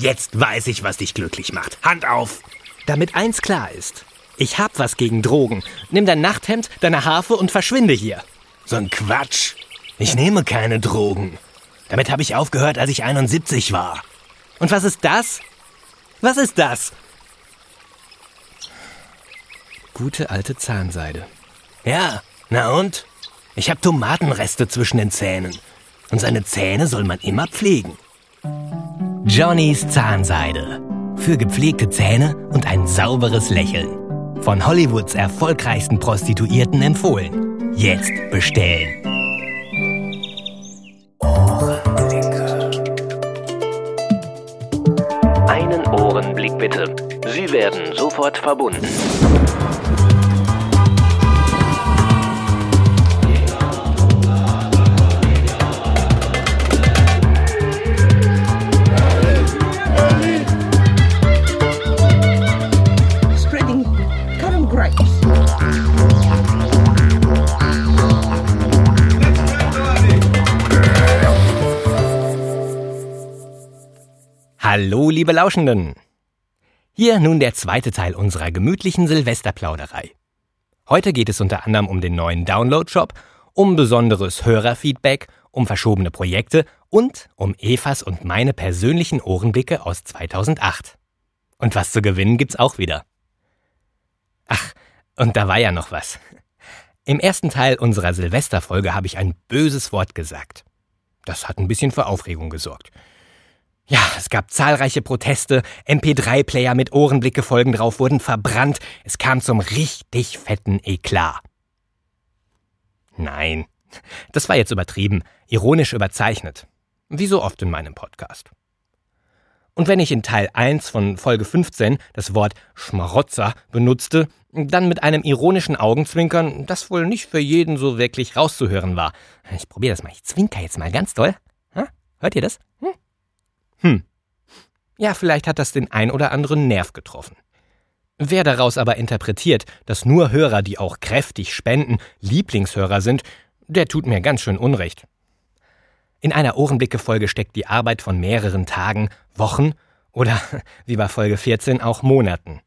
Jetzt weiß ich, was dich glücklich macht. Hand auf! Damit eins klar ist. Ich hab was gegen Drogen. Nimm dein Nachthemd, deine Harfe und verschwinde hier. So ein Quatsch. Ich nehme keine Drogen. Damit habe ich aufgehört, als ich 71 war. Und was ist das? Was ist das? Gute alte Zahnseide. Ja, na und? Ich habe Tomatenreste zwischen den Zähnen. Und seine Zähne soll man immer pflegen. Johnnys Zahnseide. Für gepflegte Zähne und ein sauberes Lächeln. Von Hollywoods erfolgreichsten Prostituierten empfohlen. Jetzt bestellen. Ohrenblicke. Einen Ohrenblick bitte. Sie werden sofort verbunden. Hallo, liebe Lauschenden. Hier nun der zweite Teil unserer gemütlichen Silvesterplauderei. Heute geht es unter anderem um den neuen Download-Shop, um besonderes Hörerfeedback, um verschobene Projekte und um Evas und meine persönlichen Ohrenblicke aus 2008. Und was zu gewinnen gibt's auch wieder. Ach, und da war ja noch was. Im ersten Teil unserer Silvesterfolge habe ich ein böses Wort gesagt. Das hat ein bisschen für Aufregung gesorgt. Ja, es gab zahlreiche Proteste, MP3-Player mit Ohrenblicke-Folgen drauf wurden verbrannt, es kam zum richtig fetten Eklat. Nein, das war jetzt übertrieben, ironisch überzeichnet. Wie so oft in meinem Podcast. Und wenn ich in Teil 1 von Folge 15 das Wort Schmarotzer benutzte, dann mit einem ironischen Augenzwinkern, das wohl nicht für jeden so wirklich rauszuhören war. Ich probiere das mal, ich zwinker jetzt mal ganz doll. Hört ihr das? Hm? Hm. Ja, vielleicht hat das den ein oder anderen Nerv getroffen. Wer daraus aber interpretiert, dass nur Hörer, die auch kräftig spenden, Lieblingshörer sind, der tut mir ganz schön Unrecht. In einer Ohrenblicke-Folge steckt die Arbeit von mehreren Tagen, Wochen oder, wie bei Folge 14, auch Monaten.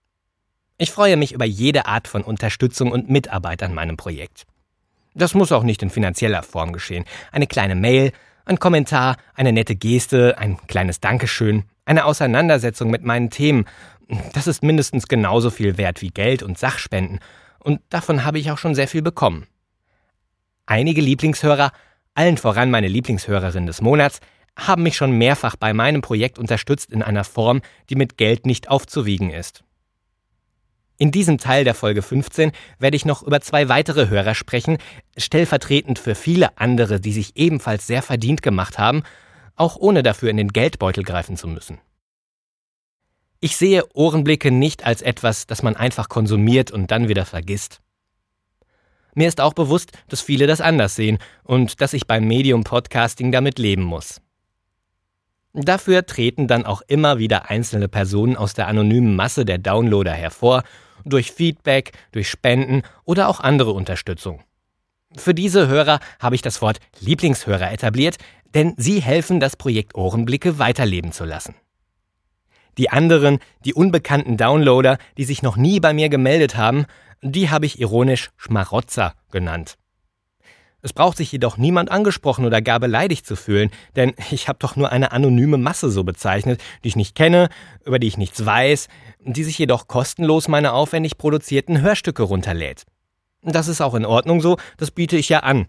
Ich freue mich über jede Art von Unterstützung und Mitarbeit an meinem Projekt. Das muss auch nicht in finanzieller Form geschehen. Eine kleine Mail, ein Kommentar, eine nette Geste, ein kleines Dankeschön, eine Auseinandersetzung mit meinen Themen, das ist mindestens genauso viel wert wie Geld und Sachspenden, und davon habe ich auch schon sehr viel bekommen. Einige Lieblingshörer allen voran meine Lieblingshörerin des Monats, haben mich schon mehrfach bei meinem Projekt unterstützt in einer Form, die mit Geld nicht aufzuwiegen ist. In diesem Teil der Folge 15 werde ich noch über zwei weitere Hörer sprechen, stellvertretend für viele andere, die sich ebenfalls sehr verdient gemacht haben, auch ohne dafür in den Geldbeutel greifen zu müssen. Ich sehe Ohrenblicke nicht als etwas, das man einfach konsumiert und dann wieder vergisst. Mir ist auch bewusst, dass viele das anders sehen und dass ich beim Medium Podcasting damit leben muss. Dafür treten dann auch immer wieder einzelne Personen aus der anonymen Masse der Downloader hervor, durch Feedback, durch Spenden oder auch andere Unterstützung. Für diese Hörer habe ich das Wort Lieblingshörer etabliert, denn sie helfen, das Projekt Ohrenblicke weiterleben zu lassen. Die anderen, die unbekannten Downloader, die sich noch nie bei mir gemeldet haben, die habe ich ironisch Schmarotzer genannt. Es braucht sich jedoch niemand angesprochen oder gar beleidigt zu fühlen, denn ich habe doch nur eine anonyme Masse so bezeichnet, die ich nicht kenne, über die ich nichts weiß, die sich jedoch kostenlos meine aufwendig produzierten Hörstücke runterlädt. Das ist auch in Ordnung so, das biete ich ja an.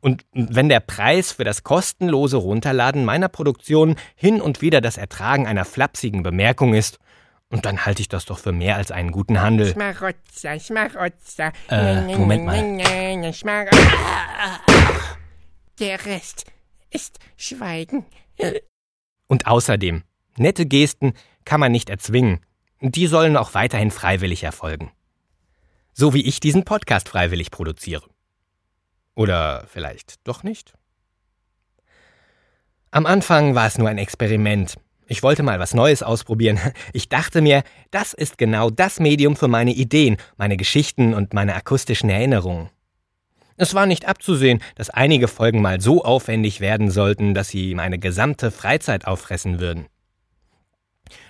Und wenn der Preis für das kostenlose Runterladen meiner Produktion hin und wieder das Ertragen einer flapsigen Bemerkung ist, und dann halte ich das doch für mehr als einen guten Handel. Schmarotzer, Schmarotzer. Äh, Moment mal. Der Rest ist Schweigen. Und außerdem, nette Gesten kann man nicht erzwingen. Die sollen auch weiterhin freiwillig erfolgen. So wie ich diesen Podcast freiwillig produziere. Oder vielleicht doch nicht? Am Anfang war es nur ein Experiment. Ich wollte mal was Neues ausprobieren. Ich dachte mir, das ist genau das Medium für meine Ideen, meine Geschichten und meine akustischen Erinnerungen. Es war nicht abzusehen, dass einige Folgen mal so aufwendig werden sollten, dass sie meine gesamte Freizeit auffressen würden.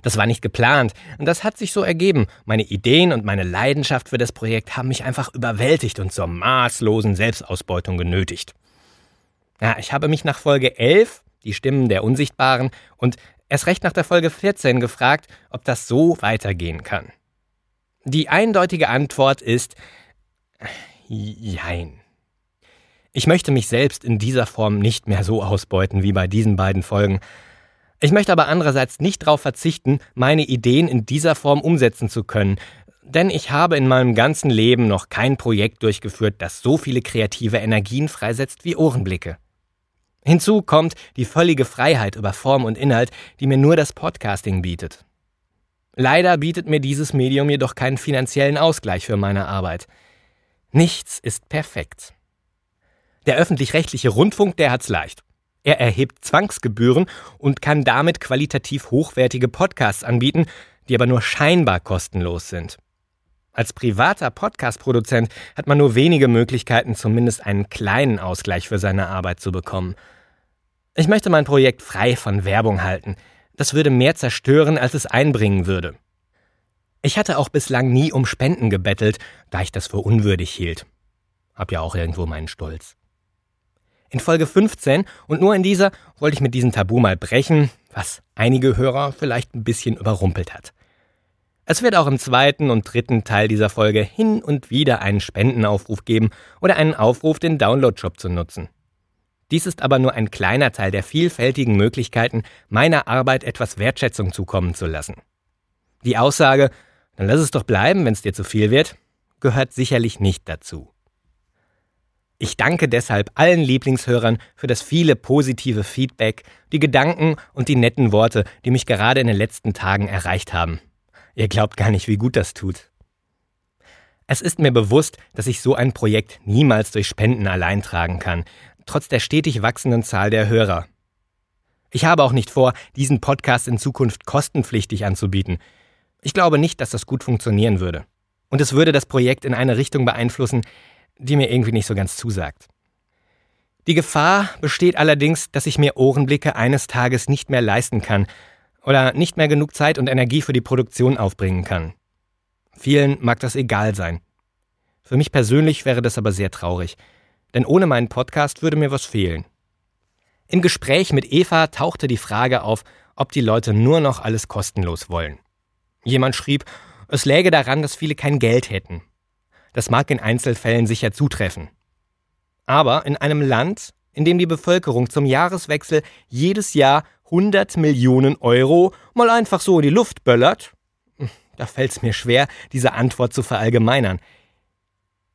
Das war nicht geplant und das hat sich so ergeben. Meine Ideen und meine Leidenschaft für das Projekt haben mich einfach überwältigt und zur maßlosen Selbstausbeutung genötigt. Ja, ich habe mich nach Folge 11, die Stimmen der Unsichtbaren, und erst recht nach der Folge 14 gefragt, ob das so weitergehen kann. Die eindeutige Antwort ist Jein. Ich möchte mich selbst in dieser Form nicht mehr so ausbeuten wie bei diesen beiden Folgen. Ich möchte aber andererseits nicht darauf verzichten, meine Ideen in dieser Form umsetzen zu können, denn ich habe in meinem ganzen Leben noch kein Projekt durchgeführt, das so viele kreative Energien freisetzt wie Ohrenblicke. Hinzu kommt die völlige Freiheit über Form und Inhalt, die mir nur das Podcasting bietet. Leider bietet mir dieses Medium jedoch keinen finanziellen Ausgleich für meine Arbeit. Nichts ist perfekt. Der öffentlich-rechtliche Rundfunk, der hat's leicht. Er erhebt Zwangsgebühren und kann damit qualitativ hochwertige Podcasts anbieten, die aber nur scheinbar kostenlos sind. Als privater Podcast-Produzent hat man nur wenige Möglichkeiten, zumindest einen kleinen Ausgleich für seine Arbeit zu bekommen. Ich möchte mein Projekt frei von Werbung halten. Das würde mehr zerstören, als es einbringen würde. Ich hatte auch bislang nie um Spenden gebettelt, da ich das für unwürdig hielt. Hab ja auch irgendwo meinen Stolz. In Folge 15 und nur in dieser wollte ich mit diesem Tabu mal brechen, was einige Hörer vielleicht ein bisschen überrumpelt hat. Es wird auch im zweiten und dritten Teil dieser Folge hin und wieder einen Spendenaufruf geben oder einen Aufruf, den Download-Shop zu nutzen. Dies ist aber nur ein kleiner Teil der vielfältigen Möglichkeiten, meiner Arbeit etwas Wertschätzung zukommen zu lassen. Die Aussage, dann lass es doch bleiben, wenn es dir zu viel wird, gehört sicherlich nicht dazu. Ich danke deshalb allen Lieblingshörern für das viele positive Feedback, die Gedanken und die netten Worte, die mich gerade in den letzten Tagen erreicht haben. Ihr glaubt gar nicht, wie gut das tut. Es ist mir bewusst, dass ich so ein Projekt niemals durch Spenden allein tragen kann, trotz der stetig wachsenden Zahl der Hörer. Ich habe auch nicht vor, diesen Podcast in Zukunft kostenpflichtig anzubieten. Ich glaube nicht, dass das gut funktionieren würde. Und es würde das Projekt in eine Richtung beeinflussen, die mir irgendwie nicht so ganz zusagt. Die Gefahr besteht allerdings, dass ich mir Ohrenblicke eines Tages nicht mehr leisten kann oder nicht mehr genug Zeit und Energie für die Produktion aufbringen kann. Vielen mag das egal sein. Für mich persönlich wäre das aber sehr traurig, denn ohne meinen Podcast würde mir was fehlen. Im Gespräch mit Eva tauchte die Frage auf, ob die Leute nur noch alles kostenlos wollen. Jemand schrieb, es läge daran, dass viele kein Geld hätten. Das mag in Einzelfällen sicher zutreffen. Aber in einem Land, in dem die Bevölkerung zum Jahreswechsel jedes Jahr 100 Millionen Euro mal einfach so in die Luft böllert, da fällt es mir schwer, diese Antwort zu verallgemeinern.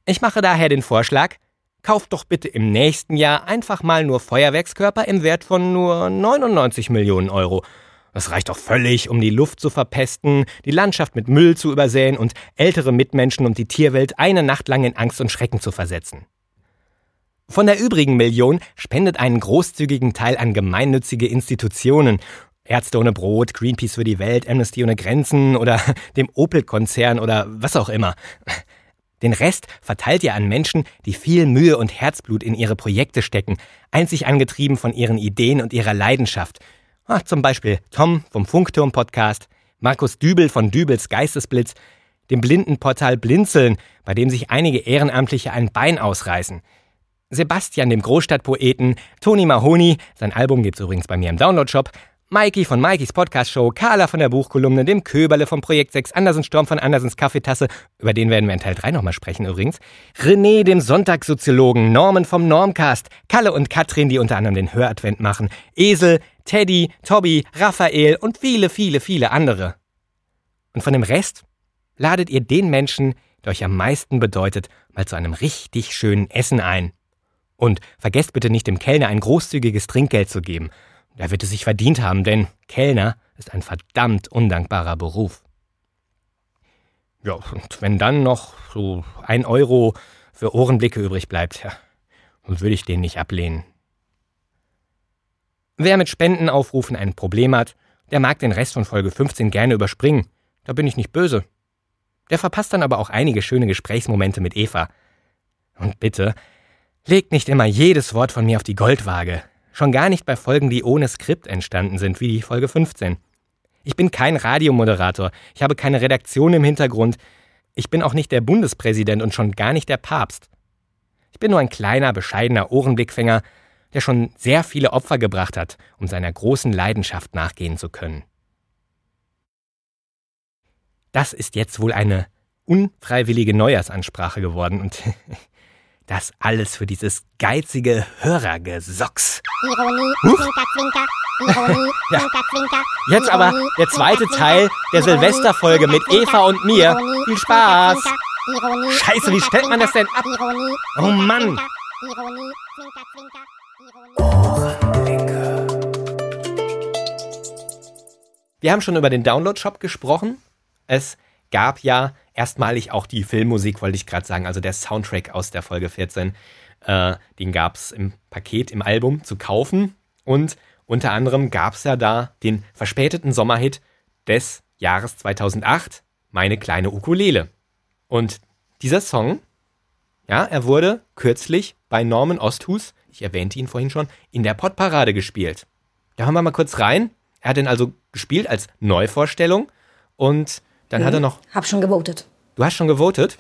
Ich mache daher den Vorschlag, kauft doch bitte im nächsten Jahr einfach mal nur Feuerwerkskörper im Wert von nur 99 Millionen Euro das reicht doch völlig, um die Luft zu verpesten, die Landschaft mit Müll zu übersäen und ältere Mitmenschen und die Tierwelt eine Nacht lang in Angst und Schrecken zu versetzen. Von der übrigen Million spendet einen großzügigen Teil an gemeinnützige Institutionen, Ärzte ohne Brot, Greenpeace für die Welt, Amnesty ohne Grenzen oder dem Opel-Konzern oder was auch immer. Den Rest verteilt ihr an Menschen, die viel Mühe und Herzblut in ihre Projekte stecken, einzig angetrieben von ihren Ideen und ihrer Leidenschaft, Ach, zum Beispiel Tom vom Funkturm-Podcast, Markus Dübel von Dübels Geistesblitz, dem Blindenportal Blinzeln, bei dem sich einige Ehrenamtliche ein Bein ausreißen. Sebastian, dem Großstadtpoeten, Toni Mahoni, sein Album gibt's übrigens bei mir im Downloadshop, Mikey von Mikeys Podcast Show, Carla von der Buchkolumne, dem Köberle vom Projekt 6, Andersen Sturm von Andersens Kaffeetasse, über den werden wir in Teil 3 nochmal sprechen übrigens, René, dem Sonntagssoziologen, Norman vom Normcast, Kalle und Katrin, die unter anderem den Höradvent machen, Esel, Teddy, Tobi, Raphael und viele, viele, viele andere. Und von dem Rest ladet ihr den Menschen, der euch am meisten bedeutet, mal zu einem richtig schönen Essen ein. Und vergesst bitte nicht dem Kellner ein großzügiges Trinkgeld zu geben – er wird es sich verdient haben, denn Kellner ist ein verdammt undankbarer Beruf. Ja, und wenn dann noch so ein Euro für Ohrenblicke übrig bleibt, ja, würde ich den nicht ablehnen. Wer mit Spendenaufrufen ein Problem hat, der mag den Rest von Folge 15 gerne überspringen. Da bin ich nicht böse. Der verpasst dann aber auch einige schöne Gesprächsmomente mit Eva. Und bitte, legt nicht immer jedes Wort von mir auf die Goldwaage. Schon gar nicht bei Folgen, die ohne Skript entstanden sind, wie die Folge 15. Ich bin kein Radiomoderator. Ich habe keine Redaktion im Hintergrund. Ich bin auch nicht der Bundespräsident und schon gar nicht der Papst. Ich bin nur ein kleiner, bescheidener Ohrenblickfänger, der schon sehr viele Opfer gebracht hat, um seiner großen Leidenschaft nachgehen zu können. Das ist jetzt wohl eine unfreiwillige Neujahrsansprache geworden und das alles für dieses geizige Hörergesocks. Ironie, Zwinker, Zwinker, Ironie, Ja. Zwinker, Zwinker. Jetzt aber der zweite Zwinker, Teil der Silvesterfolge mit Eva und mir. Ironie, Viel Spaß. Scheiße, wie stellt man das denn ab? Oh Mann. Ironie, Zwinker, Zwinker, Wir haben schon über den Download-Shop gesprochen. Es gab ja erstmalig auch die Filmmusik, wollte ich gerade sagen, also der Soundtrack aus der Folge 14. Äh, den gab es im Paket, im Album zu kaufen. Und unter anderem gab es ja da den verspäteten Sommerhit des Jahres 2008, Meine kleine Ukulele. Und dieser Song, ja, er wurde kürzlich bei Norman Osthus, ich erwähnte ihn vorhin schon, in der Podparade gespielt. Da hören wir mal kurz rein. Er hat den also gespielt als Neuvorstellung und dann hat er noch. Hab schon gewotet. Du hast schon gewotet?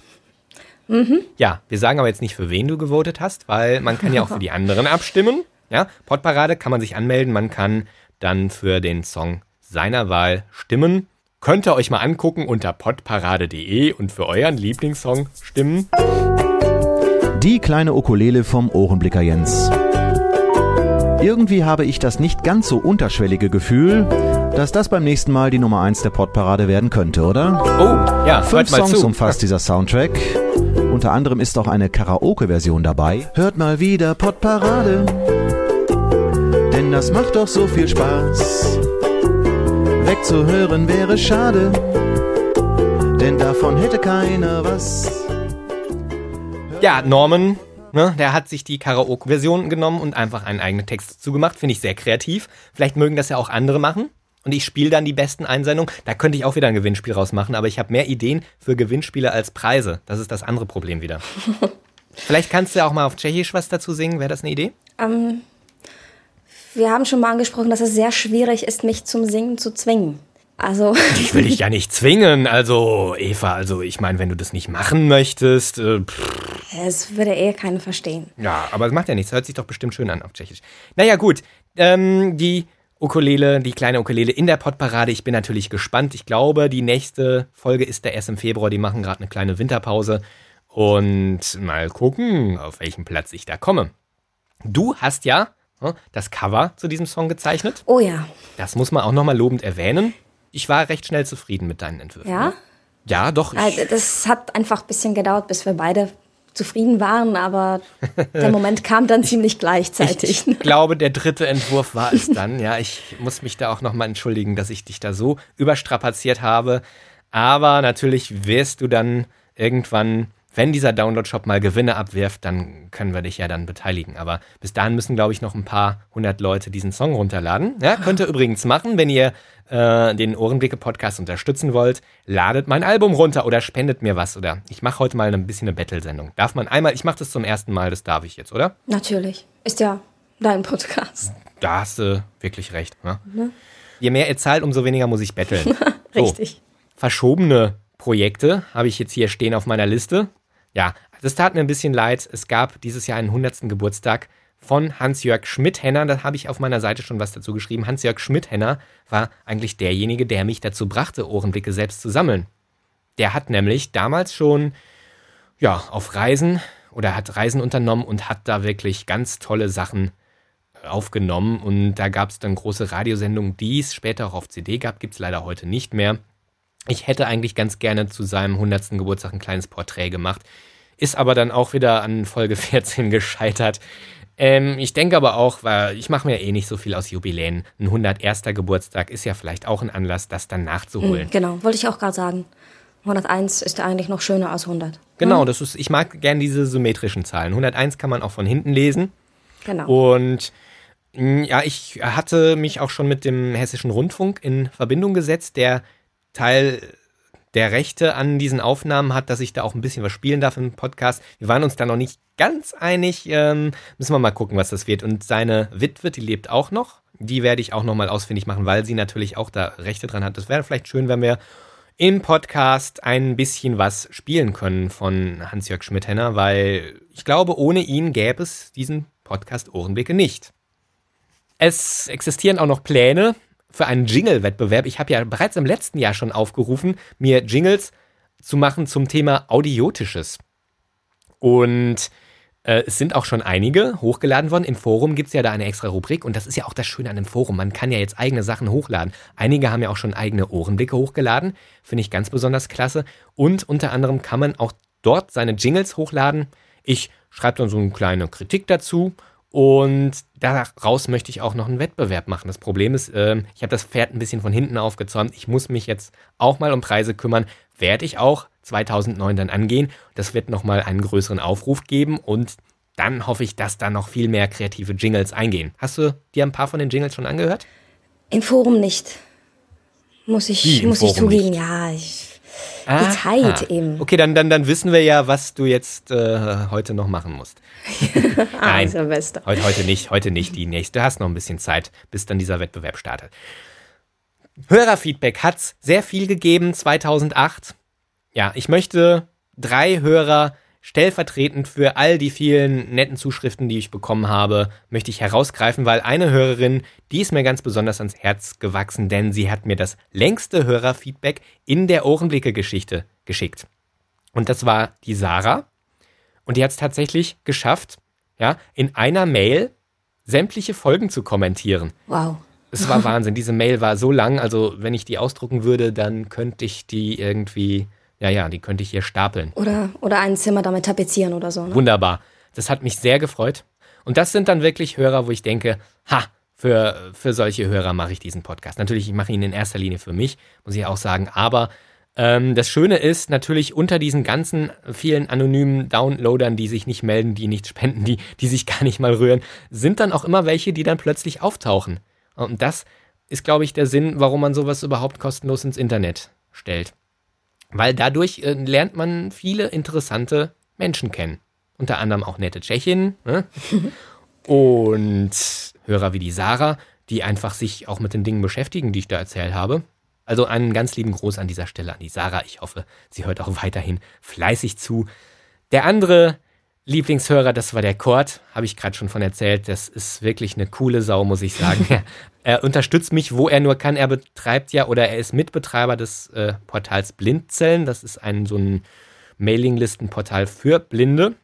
Mhm. Ja, wir sagen aber jetzt nicht, für wen du gewotet hast, weil man kann ja auch für die anderen abstimmen. Ja, Podparade kann man sich anmelden, man kann dann für den Song seiner Wahl stimmen. Könnt ihr euch mal angucken unter podparade.de und für euren Lieblingssong stimmen. Die kleine Ukulele vom Ohrenblicker Jens. Irgendwie habe ich das nicht ganz so unterschwellige Gefühl, dass das beim nächsten Mal die Nummer 1 der Podparade werden könnte, oder? Oh, ja, Fünf Songs zu. umfasst dieser Soundtrack. Unter anderem ist auch eine Karaoke-Version dabei. Hört mal wieder Podparade, denn das macht doch so viel Spaß. Wegzuhören wäre schade, denn davon hätte keiner was. Ja, Norman, ne, der hat sich die Karaoke-Version genommen und einfach einen eigenen Text dazu gemacht. Finde ich sehr kreativ. Vielleicht mögen das ja auch andere machen. Und ich spiele dann die besten Einsendungen. Da könnte ich auch wieder ein Gewinnspiel rausmachen, aber ich habe mehr Ideen für Gewinnspiele als Preise. Das ist das andere Problem wieder. Vielleicht kannst du ja auch mal auf Tschechisch was dazu singen. Wäre das eine Idee? Ähm, wir haben schon mal angesprochen, dass es sehr schwierig ist, mich zum Singen zu zwingen. Also, Ich will dich ja nicht zwingen. Also, Eva, also ich meine, wenn du das nicht machen möchtest, äh, pff, es würde eh keiner verstehen. Ja, aber es macht ja nichts. Hört sich doch bestimmt schön an auf Tschechisch. Naja, gut. Ähm, die Ukulele, die kleine Ukulele in der Podparade. Ich bin natürlich gespannt. Ich glaube, die nächste Folge ist der erst im Februar. Die machen gerade eine kleine Winterpause. Und mal gucken, auf welchen Platz ich da komme. Du hast ja hm, das Cover zu diesem Song gezeichnet. Oh ja, Das muss man auch nochmal lobend erwähnen. Ich war recht schnell zufrieden mit deinen Entwürfen. ja. ne? Ja, doch. Also, das hat einfach ein bisschen gedauert, bis wir beide zufrieden waren, aber der Moment kam dann ziemlich gleichzeitig. Ich glaube, der dritte Entwurf war es dann. Ja, ich muss mich da auch nochmal entschuldigen, dass ich dich da so überstrapaziert habe. Aber natürlich wirst du dann irgendwann, wenn dieser Download-Shop mal Gewinne abwirft, dann können wir dich ja dann beteiligen. Aber bis dahin müssen, glaube ich, noch ein paar hundert Leute diesen Song runterladen. Ja, könnt ihr übrigens machen, wenn ihr äh, den Ohrenblicke-Podcast unterstützen wollt. Ladet mein Album runter oder spendet mir was. Oder ich mache heute mal ein bisschen eine Battle-Sendung. Darf man einmal, ich mache das zum ersten Mal, das darf ich jetzt, oder? Natürlich. Ist ja dein Podcast. Da hast du wirklich recht. Ne? Je mehr ihr zahlt, umso weniger muss ich betteln. Richtig. Verschobene Projekte habe ich jetzt hier stehen auf meiner Liste. Ja, das tat mir ein bisschen leid. Es gab dieses Jahr einen 100. Geburtstag von Hans-Jörg Schmidt-Henner. Da habe ich auf meiner Seite schon was dazu geschrieben. Hans-Jörg Schmidt-Henner war eigentlich derjenige, der mich dazu brachte, Ohrenblicke selbst zu sammeln. Der hat nämlich damals schon ja, auf Reisen oder hat Reisen unternommen und hat da wirklich ganz tolle Sachen aufgenommen und da gab es dann große Radiosendungen, die es später auch auf CD gab, gibt es leider heute nicht mehr. Ich hätte eigentlich ganz gerne zu seinem 100. Geburtstag ein kleines Porträt gemacht, ist aber dann auch wieder an Folge 14 gescheitert. Ähm, ich denke aber auch, weil ich mache mir eh nicht so viel aus Jubiläen. Ein 101. Geburtstag ist ja vielleicht auch ein Anlass, das dann nachzuholen. Genau, wollte ich auch gerade sagen. 101 ist ja eigentlich noch schöner als 100. Genau, das ist, ich mag gern diese symmetrischen Zahlen. 101 kann man auch von hinten lesen. Genau. Und mh, ja, ich hatte mich auch schon mit dem Hessischen Rundfunk in Verbindung gesetzt, der Teil der Rechte an diesen Aufnahmen hat, dass ich da auch ein bisschen was spielen darf im Podcast. Wir waren uns da noch nicht ganz einig. Ähm, müssen wir mal gucken, was das wird. Und seine Witwe, die lebt auch noch. Die werde ich auch nochmal ausfindig machen, weil sie natürlich auch da Rechte dran hat. Das wäre vielleicht schön, wenn wir im Podcast ein bisschen was spielen können von Hans-Jörg Schmidt-Henner, weil ich glaube, ohne ihn gäbe es diesen Podcast Ohrenblicke nicht. Es existieren auch noch Pläne für einen Jingle-Wettbewerb. Ich habe ja bereits im letzten Jahr schon aufgerufen, mir Jingles zu machen zum Thema Audiotisches. Und äh, es sind auch schon einige hochgeladen worden. Im Forum gibt es ja da eine extra Rubrik und das ist ja auch das Schöne an dem Forum. Man kann ja jetzt eigene Sachen hochladen. Einige haben ja auch schon eigene Ohrenblicke hochgeladen. Finde ich ganz besonders klasse. Und unter anderem kann man auch dort seine Jingles hochladen. Ich schreibe dann so eine kleine Kritik dazu und daraus möchte ich auch noch einen Wettbewerb machen. Das Problem ist, äh, ich habe das Pferd ein bisschen von hinten aufgezäumt. Ich muss mich jetzt auch mal um Preise kümmern. Werde ich auch 2009 dann angehen. Das wird nochmal einen größeren Aufruf geben und dann hoffe ich, dass da noch viel mehr kreative Jingles eingehen. Hast du dir ein paar von den Jingles schon angehört? Im Forum nicht. Muss ich, muss ich zugeben, nicht? ja. Ich, Ah, die Zeit ah. eben. Okay, dann, dann, dann wissen wir ja, was du jetzt äh, heute noch machen musst. Nein, Silvester. heute, heute nicht, heute nicht die nächste. Du hast noch ein bisschen Zeit, bis dann dieser Wettbewerb startet. Hörerfeedback hat's sehr viel gegeben 2008. Ja, ich möchte drei Hörer stellvertretend für all die vielen netten Zuschriften, die ich bekommen habe, möchte ich herausgreifen, weil eine Hörerin, die ist mir ganz besonders ans Herz gewachsen, denn sie hat mir das längste Hörerfeedback in der Ohrenblicke-Geschichte geschickt. Und das war die Sarah. Und die hat es tatsächlich geschafft, ja, in einer Mail sämtliche Folgen zu kommentieren. Wow. Es war Wahnsinn. Diese Mail war so lang, also wenn ich die ausdrucken würde, dann könnte ich die irgendwie, ja, ja, die könnte ich hier stapeln. Oder, oder ein Zimmer damit tapezieren oder so. Ne? Wunderbar. Das hat mich sehr gefreut. Und das sind dann wirklich Hörer, wo ich denke, ha, für, für solche Hörer mache ich diesen Podcast. Natürlich, ich mache ihn in erster Linie für mich, muss ich auch sagen. Aber ähm, das Schöne ist natürlich unter diesen ganzen vielen anonymen Downloadern, die sich nicht melden, die nichts spenden, die, die sich gar nicht mal rühren, sind dann auch immer welche, die dann plötzlich auftauchen. Und das ist, glaube ich, der Sinn, warum man sowas überhaupt kostenlos ins Internet stellt. Weil dadurch äh, lernt man viele interessante Menschen kennen. Unter anderem auch nette Tschechinnen ne? und Hörer wie die Sarah, die einfach sich auch mit den Dingen beschäftigen, die ich da erzählt habe. Also einen ganz lieben Gruß an dieser Stelle an die Sarah. Ich hoffe, sie hört auch weiterhin fleißig zu. Der andere Lieblingshörer, das war der Kurt, habe ich gerade schon von erzählt. Das ist wirklich eine coole Sau, muss ich sagen. er, er unterstützt mich, wo er nur kann. Er betreibt ja oder er ist Mitbetreiber des äh, Portals Blindzellen. Das ist ein so ein Mailinglistenportal für Blinde.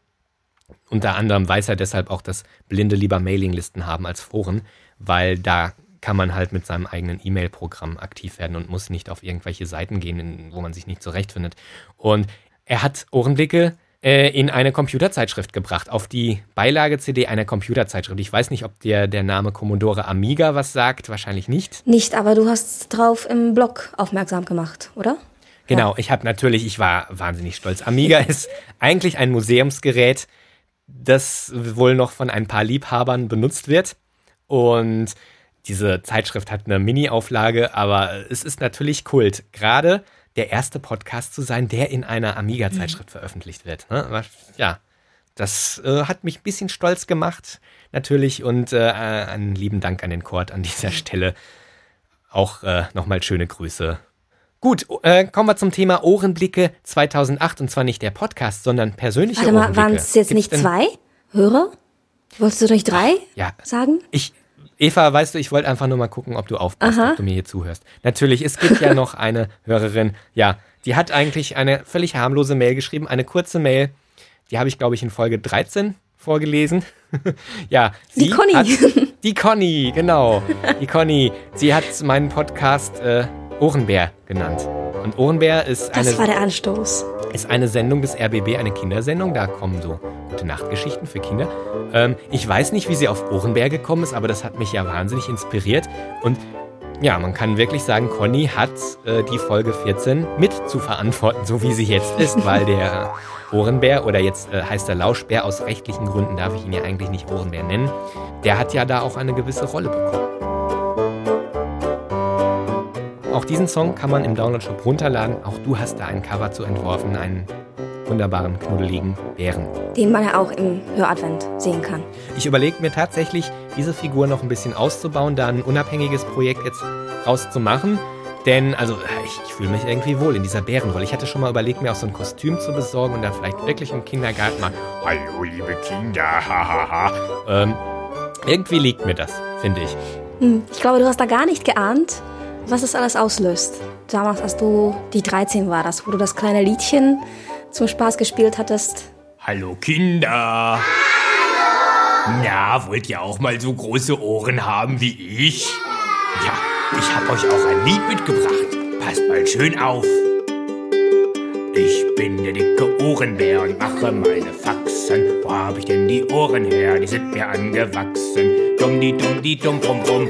Unter anderem weiß er deshalb auch, dass Blinde lieber Mailinglisten haben als Foren, weil da kann man halt mit seinem eigenen E-Mail-Programm aktiv werden und muss nicht auf irgendwelche Seiten gehen, wo man sich nicht zurechtfindet. Und er hat Ohrenblicke äh, in eine Computerzeitschrift gebracht, auf die Beilage-CD einer Computerzeitschrift. Ich weiß nicht, ob dir der Name Commodore Amiga was sagt, wahrscheinlich nicht. Nicht, aber du hast drauf im Blog aufmerksam gemacht, oder? Genau, ich habe natürlich, ich war wahnsinnig stolz. Amiga ist eigentlich ein Museumsgerät, das wohl noch von ein paar Liebhabern benutzt wird. Und diese Zeitschrift hat eine Mini-Auflage, aber es ist natürlich Kult. Gerade der erste Podcast zu sein, der in einer Amiga-Zeitschrift veröffentlicht wird. Ne? Aber Ja, das äh, hat mich ein bisschen stolz gemacht, natürlich. Und äh, einen lieben Dank an den Kord an dieser Stelle. Auch äh, nochmal schöne Grüße Gut, äh, kommen wir zum Thema Ohrenblicke 2008 und zwar nicht der Podcast, sondern persönliche Warte mal, Ohrenblicke. waren es jetzt Gibt's nicht zwei Hörer? Wolltest du nicht drei Ja, sagen? ich, Eva, weißt du, ich wollte einfach nur mal gucken, ob du aufpasst, ob du mir hier zuhörst. Natürlich, es gibt ja noch eine Hörerin, ja, die hat eigentlich eine völlig harmlose Mail geschrieben, eine kurze Mail, die habe ich, glaube ich, in Folge 13 vorgelesen. ja, Die Conny. Hat, die Conny, genau. Die Conny. Sie hat meinen Podcast äh, Ohrenbär genannt. Und Ohrenbär ist eine Das war der Anstoß. ist eine Sendung des RBB, eine Kindersendung. Da kommen so gute Nachtgeschichten für Kinder. Ähm, ich weiß nicht, wie sie auf Ohrenbär gekommen ist, aber das hat mich ja wahnsinnig inspiriert. Und ja, man kann wirklich sagen, Conny hat äh, die Folge 14 mit zu verantworten, so wie sie jetzt ist, weil der Ohrenbär oder jetzt äh, heißt er Lauschbär aus rechtlichen Gründen, darf ich ihn ja eigentlich nicht Ohrenbär nennen, der hat ja da auch eine gewisse Rolle bekommen. Auch diesen Song kann man im Download-Shop runterladen. Auch du hast da ein Cover zu entworfen, einen wunderbaren, knuddeligen Bären. Den man ja auch im Höradvent sehen kann. Ich überlege mir tatsächlich, diese Figur noch ein bisschen auszubauen, da ein unabhängiges Projekt jetzt rauszumachen. Denn, also, ich, ich fühle mich irgendwie wohl in dieser Bärenrolle. Ich hatte schon mal überlegt, mir auch so ein Kostüm zu besorgen und dann vielleicht wirklich im Kindergarten mal, hallo liebe Kinder, hahaha. ähm, irgendwie liegt mir das, finde ich. Hm, Ich glaube, du hast da gar nicht geahnt, was es alles auslöst. Damals, als du die 13 warst, wo du das kleine Liedchen zum Spaß gespielt hattest. Hallo Kinder. Hallo. Na, wollt ihr auch mal so große Ohren haben wie ich? Ja, ich hab euch auch ein Lied mitgebracht. Passt mal schön auf. Ich bin der dicke Ohrenbär und mache meine Faxen. Wo hab ich denn die Ohren her? Die sind mir angewachsen. Dumm die dumm die dumm drum drum.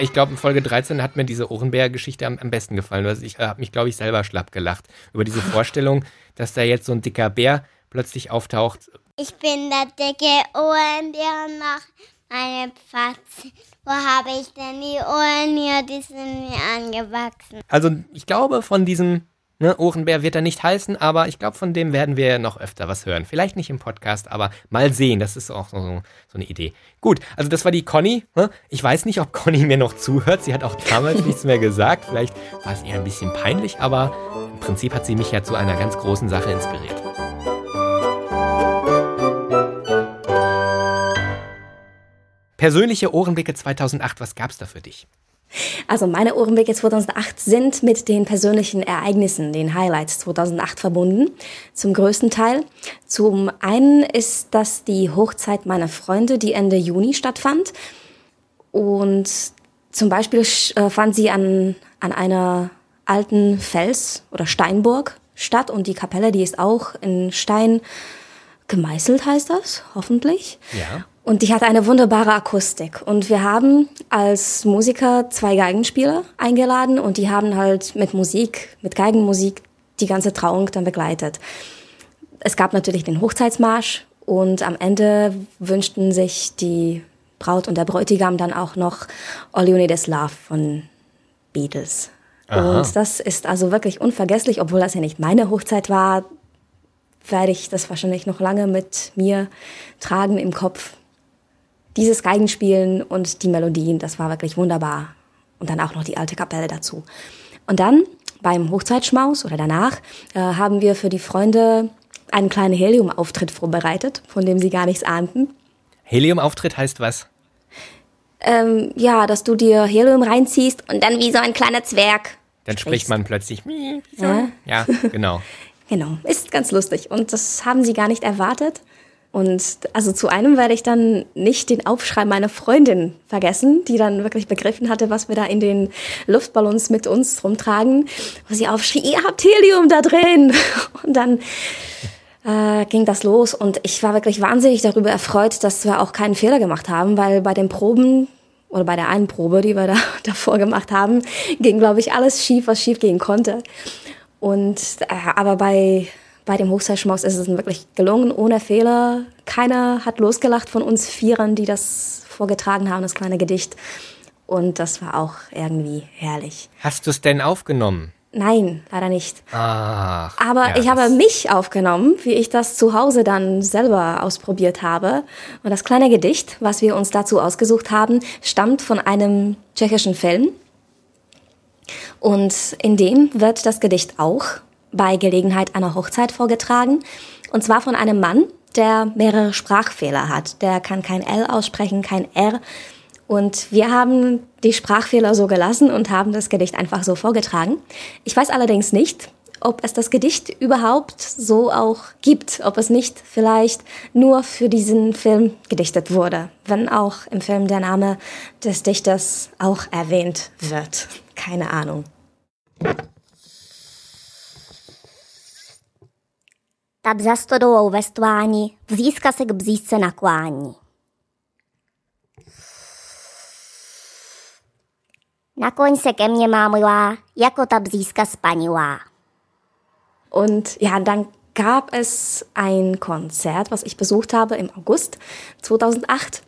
Ich glaube, in Folge 13 hat mir diese Ohrenbär-Geschichte am, am besten gefallen. Also ich äh, habe mich, glaube ich, selber schlapp gelacht über diese Vorstellung, dass da jetzt so ein dicker Bär plötzlich auftaucht. Ich bin der dicke Ohrenbär und mach meine Pfatze. Wo habe ich denn die Ohren hier? Die sind mir angewachsen. Also ich glaube, von diesem ne, Ohrenbär wird er nicht heißen, aber ich glaube, von dem werden wir noch öfter was hören. Vielleicht nicht im Podcast, aber mal sehen. Das ist auch so, so eine Idee. Gut, also das war die Conny. Ne? Ich weiß nicht, ob Conny mir noch zuhört. Sie hat auch damals nichts mehr gesagt. Vielleicht war es ihr ein bisschen peinlich, aber im Prinzip hat sie mich ja zu einer ganz großen Sache inspiriert. Persönliche Ohrenblicke 2008, was gab's da für dich? Also meine Ohrenblicke 2008 sind mit den persönlichen Ereignissen, den Highlights 2008 verbunden, zum größten Teil. Zum einen ist das die Hochzeit meiner Freunde, die Ende Juni stattfand. Und zum Beispiel äh, fand sie an, an einer alten Fels- oder Steinburg statt und die Kapelle, die ist auch in Stein gemeißelt, heißt das, hoffentlich. Ja. Und die hatte eine wunderbare Akustik. Und wir haben als Musiker zwei Geigenspieler eingeladen und die haben halt mit Musik, mit Geigenmusik die ganze Trauung dann begleitet. Es gab natürlich den Hochzeitsmarsch und am Ende wünschten sich die Braut und der Bräutigam dann auch noch All You Need Is Love von Beatles. Aha. Und das ist also wirklich unvergesslich, obwohl das ja nicht meine Hochzeit war, werde ich das wahrscheinlich noch lange mit mir tragen im Kopf. Dieses Geigenspielen und die Melodien, das war wirklich wunderbar. Und dann auch noch die alte Kapelle dazu. Und dann beim Hochzeitsschmaus oder danach äh, haben wir für die Freunde einen kleinen Helium-Auftritt vorbereitet, von dem sie gar nichts ahnten. Helium-Auftritt heißt was? Ähm, ja, dass du dir Helium reinziehst und dann wie so ein kleiner Zwerg. Dann spricht man plötzlich. Ja? Ja, genau. Genau, ist ganz lustig. Und das haben sie gar nicht erwartet. Und also zu einem werde ich dann nicht den Aufschrei meiner Freundin vergessen, die dann wirklich begriffen hatte, was wir da in den Luftballons mit uns rumtragen, wo sie aufschrie, ihr habt Helium da drin. Und dann äh, ging das los und ich war wirklich wahnsinnig darüber erfreut, dass wir auch keinen Fehler gemacht haben, weil bei den Proben oder bei der einen Probe, die wir da davor gemacht haben, ging, glaube ich, alles schief, was schief gehen konnte. Und äh, aber bei bei dem Hochzeitsschmaus ist es wirklich gelungen, ohne Fehler. Keiner hat losgelacht von uns Vierern, die das vorgetragen haben, das kleine Gedicht. Und das war auch irgendwie herrlich. Hast du es denn aufgenommen? Nein, leider nicht. Ach. Aber ja, ich habe mich aufgenommen, wie ich das zu Hause dann selber ausprobiert habe. Und das kleine Gedicht, was wir uns dazu ausgesucht haben, stammt von einem tschechischen Film. Und in dem wird das Gedicht auch bei Gelegenheit einer Hochzeit vorgetragen. Und zwar von einem Mann, der mehrere Sprachfehler hat. Der kann kein L aussprechen, kein R. Und wir haben die Sprachfehler so gelassen und haben das Gedicht einfach so vorgetragen. Ich weiß allerdings nicht, ob es das Gedicht überhaupt so auch gibt, ob es nicht vielleicht nur für diesen Film gedichtet wurde, wenn auch im Film der Name des Dichters auch erwähnt wird. Keine Ahnung. Tak za stodolou ve vzízka se k břízce naklání. Nakloň se ke mně, má milá, jako ta břízka spanilá. Und ja, dann gab es ein Konzert, was ich besucht habe im August 2008.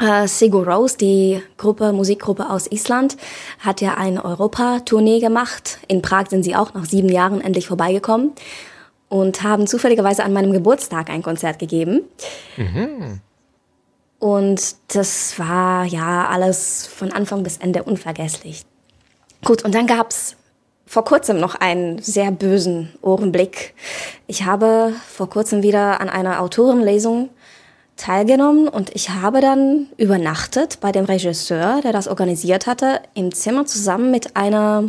Äh, Sigur Rós, die Gruppe, Musikgruppe aus Island, hat ja eine Europatournee gemacht. In Prag sind sie auch nach sieben Jahren endlich vorbeigekommen. Und haben zufälligerweise an meinem Geburtstag ein Konzert gegeben. Und das war ja alles von Anfang bis Ende unvergesslich. Gut, und dann gab's vor kurzem noch einen sehr bösen Ohrenblick. Ich habe vor kurzem wieder an einer Autorenlesung teilgenommen und ich habe dann übernachtet bei dem Regisseur, der das organisiert hatte, im Zimmer zusammen mit einer,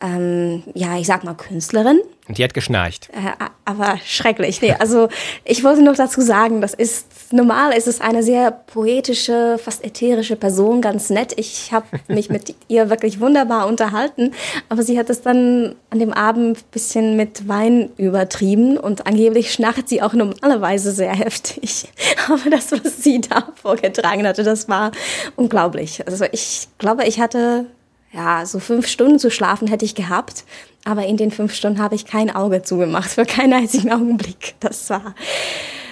ähm, ja, ich sag mal Künstlerin. Und die hat geschnarcht. Äh, aber schrecklich. Nee, also ich wollte noch dazu sagen, das ist normal ist es eine sehr poetische, fast ätherische Person, ganz nett. Ich habe mich mit ihr wirklich wunderbar unterhalten, aber sie hat es dann an dem Abend ein bisschen mit Wein übertrieben und angeblich schnarcht sie auch normalerweise sehr heftig. Aber das, was sie da vorgetragen hatte, das war unglaublich. Also ich glaube, ich hatte ja, so fünf Stunden zu schlafen hätte ich gehabt, aber in den fünf Stunden habe ich kein Auge zugemacht für keinen einzigen Augenblick. Das war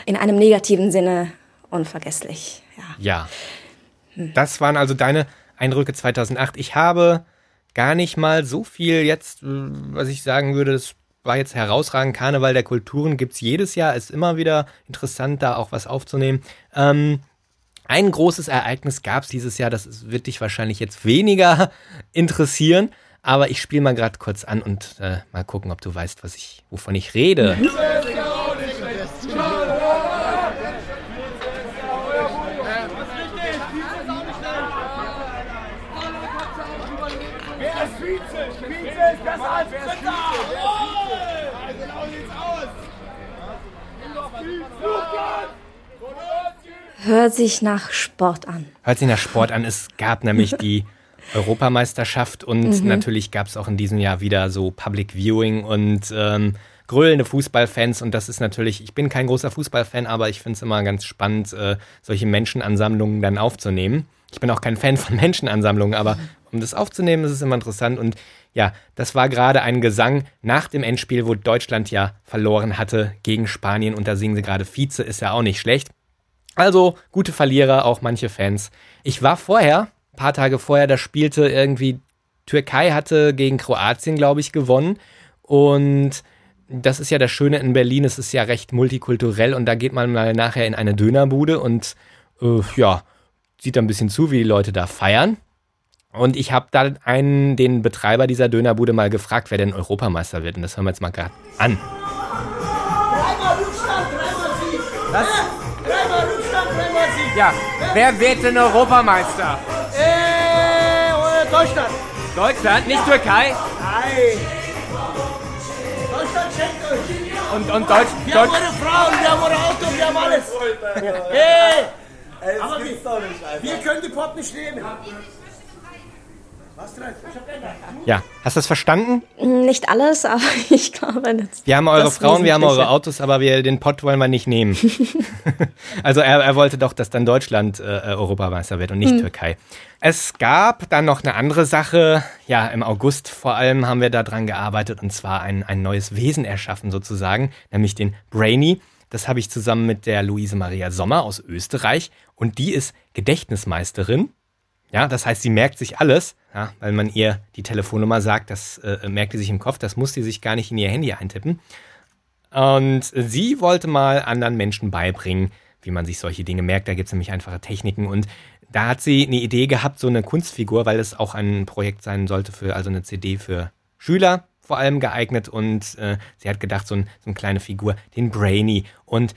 in einem negativen Sinne unvergesslich. Ja. Ja. Das waren also deine Eindrücke 2008. Ich habe gar nicht mal so viel jetzt, was ich sagen würde, das war jetzt herausragend. Karneval der Kulturen gibt's jedes Jahr, ist immer wieder interessant, da auch was aufzunehmen. Ähm, ein großes Ereignis gab's dieses Jahr, das wird dich wahrscheinlich jetzt weniger interessieren, aber ich spiele mal gerade kurz an und äh, mal gucken, ob du weißt, was ich, wovon ich rede. Hört sich nach Sport an. Hört sich nach Sport an. Es gab nämlich die Europameisterschaft und natürlich gab es auch in diesem Jahr wieder so Public Viewing und ähm, gröhlende Fußballfans. Und das ist natürlich, ich bin kein großer Fußballfan, aber ich finde es immer ganz spannend, äh, solche Menschenansammlungen dann aufzunehmen. Ich bin auch kein Fan von Menschenansammlungen, aber um das aufzunehmen, ist es immer interessant. Und ja, das war gerade ein Gesang nach dem Endspiel, wo Deutschland ja verloren hatte gegen Spanien. Und da singen sie gerade Vize, ist ja auch nicht schlecht. Also gute Verlierer, auch manche Fans. Ich war vorher, ein paar Tage vorher, da spielte irgendwie Türkei hatte gegen Kroatien, glaube ich, gewonnen. Und das ist ja das Schöne in Berlin, es ist ja recht multikulturell und da geht man mal nachher in eine Dönerbude und äh, ja, sieht da ein bisschen zu, wie die Leute da feiern. Und ich habe dann einen, den Betreiber dieser Dönerbude mal gefragt, wer denn Europameister wird. Und das hören wir jetzt mal gerade an. Was? Ja, wer wird denn Europameister? Äh, Deutschland. Deutschland, nicht Türkei? Nein. Deutschland schenkt euch. Und, und Deutsch, Wir haben Deutsch, eure Frauen, wir haben eure Autos, wir haben alles. Hey. Aber wir, wir können die Pop nicht nehmen. Was dran? Ich hab geändert. Ja, hast du das verstanden? Nicht alles, aber ich glaube, das Wir haben eure Frauen, wir haben eure. Autos, aber wir, den Pott wollen wir nicht nehmen. also er, er wollte doch, dass dann Deutschland äh, Europameister wird und nicht Türkei. Es gab dann noch eine andere Sache. Ja, im August vor allem haben wir daran gearbeitet und zwar ein, ein neues Wesen erschaffen sozusagen, nämlich den Brainy. Das habe ich zusammen mit der Luise Maria Sommer aus Österreich und die ist Gedächtnismeisterin. Ja, das heißt, sie merkt sich alles, ja, weil man ihr die Telefonnummer sagt, das äh, merkt sie sich im Kopf, das muss sie sich gar nicht in ihr Handy eintippen. Und sie wollte mal anderen Menschen beibringen, wie man sich solche Dinge merkt. Da gibt es nämlich einfache Techniken. Und da hat sie eine Idee gehabt, so eine Kunstfigur, weil es auch ein Projekt sein sollte für, also eine CD für Schüler vor allem geeignet. Und äh, sie hat gedacht, so, ein, so eine kleine Figur, den Brainy. Und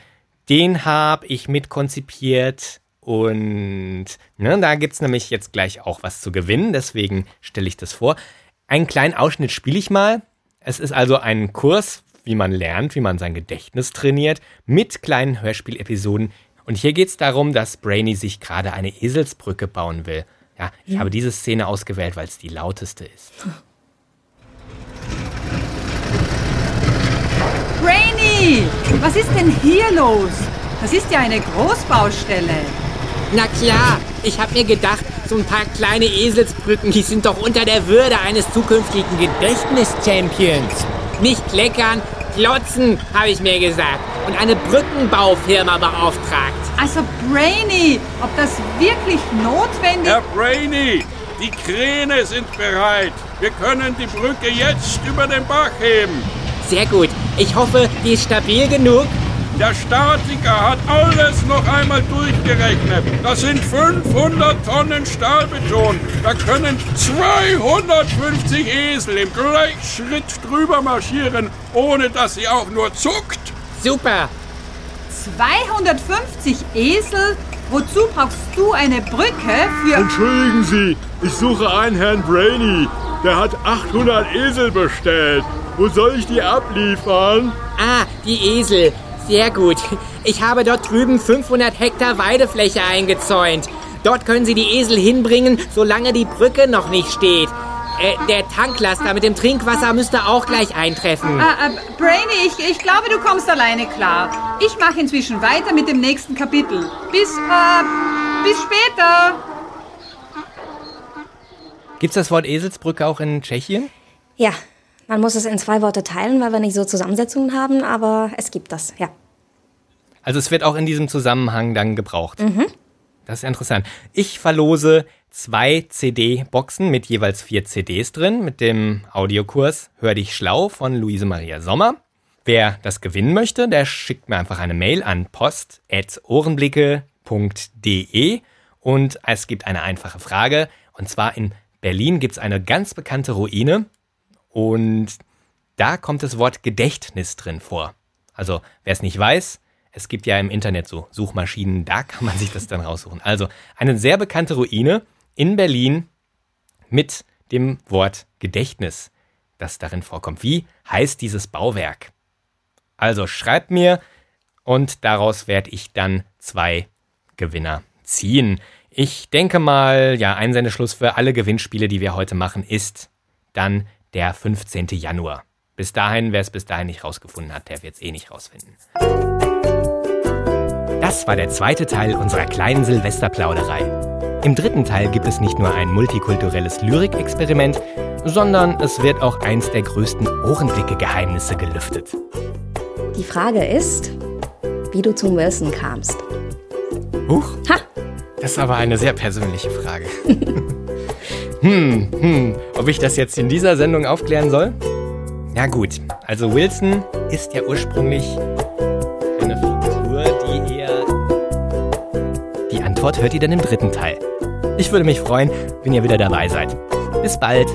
den habe ich mitkonzipiert. Und ne, da gibt's nämlich jetzt gleich auch was zu gewinnen. Deswegen stelle ich das vor. Einen kleinen Ausschnitt spiele ich mal. Es ist also ein Kurs, wie man lernt, wie man sein Gedächtnis trainiert, mit kleinen Hörspielepisoden. Und hier geht's darum, dass Brainy sich gerade eine Eselsbrücke bauen will. Ja, ich habe diese Szene ausgewählt, weil es die lauteste ist. Brainy, was ist denn hier los? Das ist ja eine Großbaustelle. Na klar, ich hab mir gedacht, so ein paar kleine Eselsbrücken, die sind doch unter der Würde eines zukünftigen Gedächtnis-Champions. Nicht kleckern, klotzen, habe ich mir gesagt. Und eine Brückenbaufirma beauftragt. Also Brainy, ob das wirklich notwendig Herr Brainy, die Kräne sind bereit. Wir können die Brücke jetzt über den Bach heben. Sehr gut, Ich hoffe, die ist stabil genug. Der Statiker hat alles noch einmal durchgerechnet. Das sind 500 Tonnen Stahlbeton. Da können 250 Esel im Gleichschritt drüber marschieren, ohne dass sie auch nur zuckt. Super. 250 Esel? Wozu brauchst du eine Brücke für... Entschuldigen Sie, ich suche einen Herrn Brainy. Der hat 800 Esel bestellt. Wo soll ich die abliefern? Ah, die Esel. Sehr gut. Ich habe dort drüben 500 Hektar Weidefläche eingezäunt. Dort können Sie die Esel hinbringen, solange die Brücke noch nicht steht. Äh, der Tanklaster mit dem Trinkwasser müsste auch gleich eintreffen. Ah, äh, Brainy, ich, ich glaube, du kommst alleine klar. Ich mache inzwischen weiter mit dem nächsten Kapitel. Bis, äh, bis später. Gibt's das Wort Eselsbrücke auch in Tschechien? Ja, man muss es in zwei Worte teilen, weil wir nicht so Zusammensetzungen haben, aber es gibt das, ja. Also es wird auch in diesem Zusammenhang dann gebraucht. Mhm. Das ist interessant. Ich verlose zwei CD-Boxen mit jeweils vier CDs drin, mit dem Audiokurs Hör dich schlau von Luise Maria Sommer. Wer das gewinnen möchte, der schickt mir einfach eine Mail an post.ohrenblicke.de und es gibt eine einfache Frage. Und zwar in Berlin gibt es eine ganz bekannte Ruine und da kommt das Wort Gedächtnis drin vor. Also wer es nicht weiß, es gibt ja im Internet so Suchmaschinen, da kann man sich das dann raussuchen. Also eine sehr bekannte Ruine in Berlin mit dem Wort Gedächtnis, das darin vorkommt. Wie heißt dieses Bauwerk? Also schreibt mir und daraus werde ich dann zwei Gewinner ziehen. Ich denke mal, ja, Einsendeschluss für alle Gewinnspiele, die wir heute machen, ist dann der 15. Januar. Bis dahin, wer es bis dahin nicht rausgefunden hat, der wird es eh nicht rausfinden. Das war der zweite Teil unserer kleinen Silvesterplauderei. Im dritten Teil gibt es nicht nur ein multikulturelles Lyrikexperiment, sondern es wird auch eins der größten Ohrenblicke-Geheimnisse gelüftet. Die Frage ist, wie du zum Wilson kamst. Huch, Ha! das ist aber eine sehr persönliche Frage. hm, hm, ob ich das jetzt in dieser Sendung aufklären soll? Ja gut, also Wilson ist ja ursprünglich eine Figur, die eher... Die Antwort hört ihr dann im dritten Teil. Ich würde mich freuen, wenn ihr wieder dabei seid. Bis bald.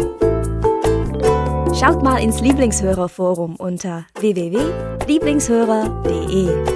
Schaut mal ins Lieblingshörerforum unter www.lieblingshörer.de.